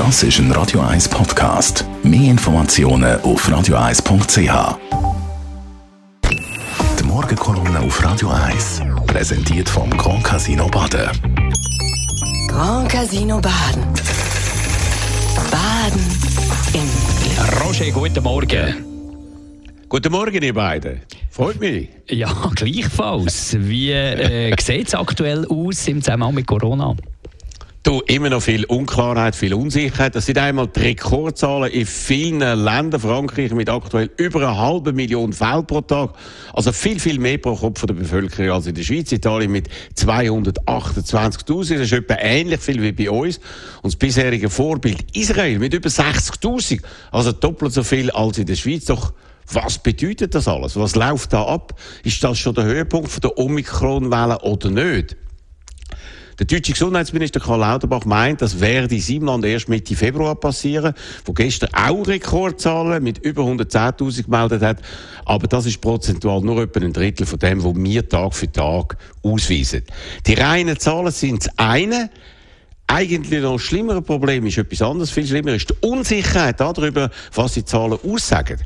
Das ist ein Radio 1 Podcast. Mehr Informationen auf radio1.ch. Die Morgenkolumne auf Radio 1 präsentiert vom Grand Casino Baden. Grand Casino Baden. Baden im Roger, guten Morgen. Guten Morgen, ihr beiden. Freut mich. Ja, gleichfalls. Wie äh, sieht es aktuell aus im Zusammenhang mit Corona? Du, immer noch viel Unklarheit, viel Unsicherheit. Das sind einmal die Rekordzahlen in vielen Ländern. Frankreich mit aktuell über eine halbe Million Fälle pro Tag. Also viel, viel mehr pro Kopf der Bevölkerung als in der Schweiz. Italien mit 228.000. Das ist etwa ähnlich viel wie bei uns. Und das bisherige Vorbild Israel mit über 60.000. Also doppelt so viel als in der Schweiz. Doch was bedeutet das alles? Was läuft da ab? Ist das schon der Höhepunkt der Omikron-Welle oder nicht? Der deutsche Gesundheitsminister Karl Lauterbach meint, das werde in seinem Land erst Mitte Februar passieren, wo gestern auch Rekordzahlen mit über 110.000 gemeldet hat. Aber das ist prozentual nur etwa ein Drittel von dem, was wir Tag für Tag ausweisen. Die reinen Zahlen sind das eine. Eigentlich noch ein schlimmeres Problem ist etwas anderes. Viel schlimmer ist die Unsicherheit darüber, was die Zahlen aussagen.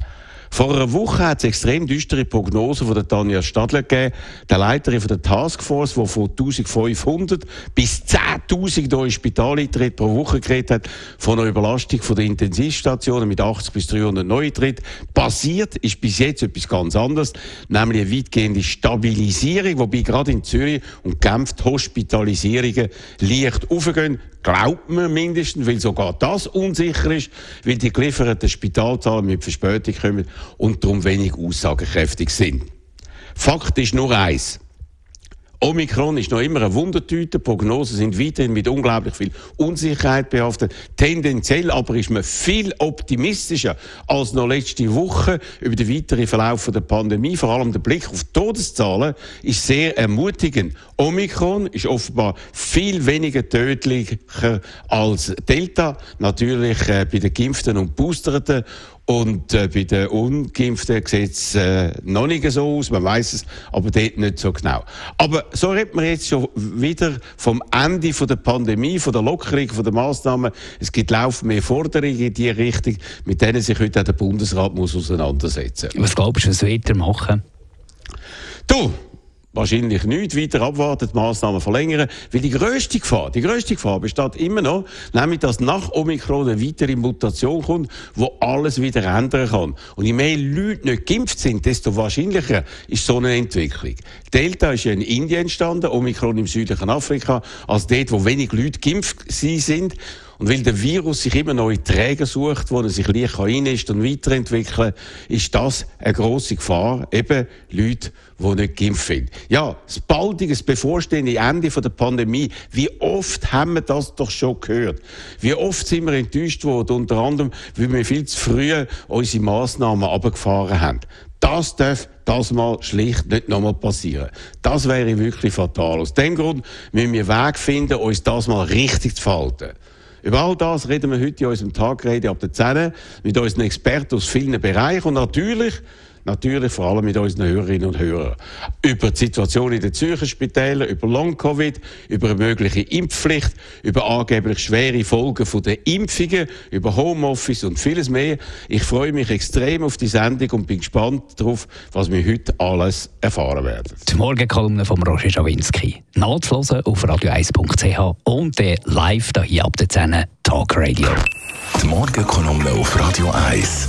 Vor einer Woche hat es extrem düstere Prognosen von der Tanja Stadler gegeben, der Leiterin der Taskforce, die von 1500 bis 10.000 neue Spitaleintritte pro Woche geredet hat, von einer Überlastung der Intensivstationen mit 80 bis 300 Neueintritten. Passiert ist bis jetzt etwas ganz anderes, nämlich eine weitgehende Stabilisierung, wobei gerade in Zürich und Genf die Hospitalisierungen leicht aufgehen glaubt man mindestens, weil sogar das unsicher ist, weil die gelieferten Spitalzahlen mit Verspätung kommen und darum wenig aussagekräftig sind. Fakt ist nur eins. Omikron ist noch immer eine Wundertüte. Prognosen sind weiterhin mit unglaublich viel Unsicherheit behaftet. Tendenziell aber ist man viel optimistischer als noch letzte Woche über den weiteren Verlauf der Pandemie. Vor allem der Blick auf die Todeszahlen ist sehr ermutigend. Omikron ist offenbar viel weniger tödlicher als Delta. Natürlich äh, bei den Geimpften und Boosterten. Und äh, bei den Ungeimpften sieht es äh, noch nicht so aus, man weiß es, aber dort nicht so genau. Aber so redet man jetzt schon wieder vom Ende von der Pandemie, von der Lockerung, von der Massnahmen. Es gibt laufend mehr Forderungen in diese Richtung, mit denen sich heute auch der Bundesrat muss auseinandersetzen muss. Was glaubst du, was weitermachen? Du, wahrscheinlich nicht weiter abwarten, die Massnahmen verlängern, weil die grösste Gefahr, die grösste Gefahr besteht immer noch, nämlich, dass nach Omikron eine weitere Mutation kommt, wo alles wieder ändern kann. Und je mehr Leute nicht geimpft sind, desto wahrscheinlicher ist so eine Entwicklung. Delta ist ja in Indien entstanden, Omikron im südlichen Afrika, als dort, wo wenig Leute geimpft sind. Und weil der Virus sich immer neue Träger sucht, wo er sich leicht ist und weiterentwickeln ist das eine grosse Gefahr. Eben Leute, die nicht geimpft sind. Ja, das baldige, bevorstehende Ende der Pandemie. Wie oft haben wir das doch schon gehört? Wie oft sind wir enttäuscht worden, unter anderem, weil wir viel zu früh unsere Massnahmen abgefahren haben. Das darf das mal schlicht nicht nochmal passieren. Das wäre wirklich fatal. Aus dem Grund müssen wir Weg finden, uns das mal richtig zu verhalten. Über all das reden wir heute in unserem Tagrede ab der 10 mit unseren Experten aus vielen Bereichen und natürlich natürlich vor allem mit unseren Hörerinnen und Hörern. Über die Situation in den Zürcher Spitälern, über Long-Covid, über eine mögliche Impfpflicht, über angeblich schwere Folgen von der Impfungen, über Homeoffice und vieles mehr. Ich freue mich extrem auf die Sendung und bin gespannt darauf, was wir heute alles erfahren werden. Die Morgenkolumne von Roger Schawinski. Nachzuhören auf radio1.ch und live hier ab der 10 Talk Radio. Die Morgenkolumne auf Radio 1.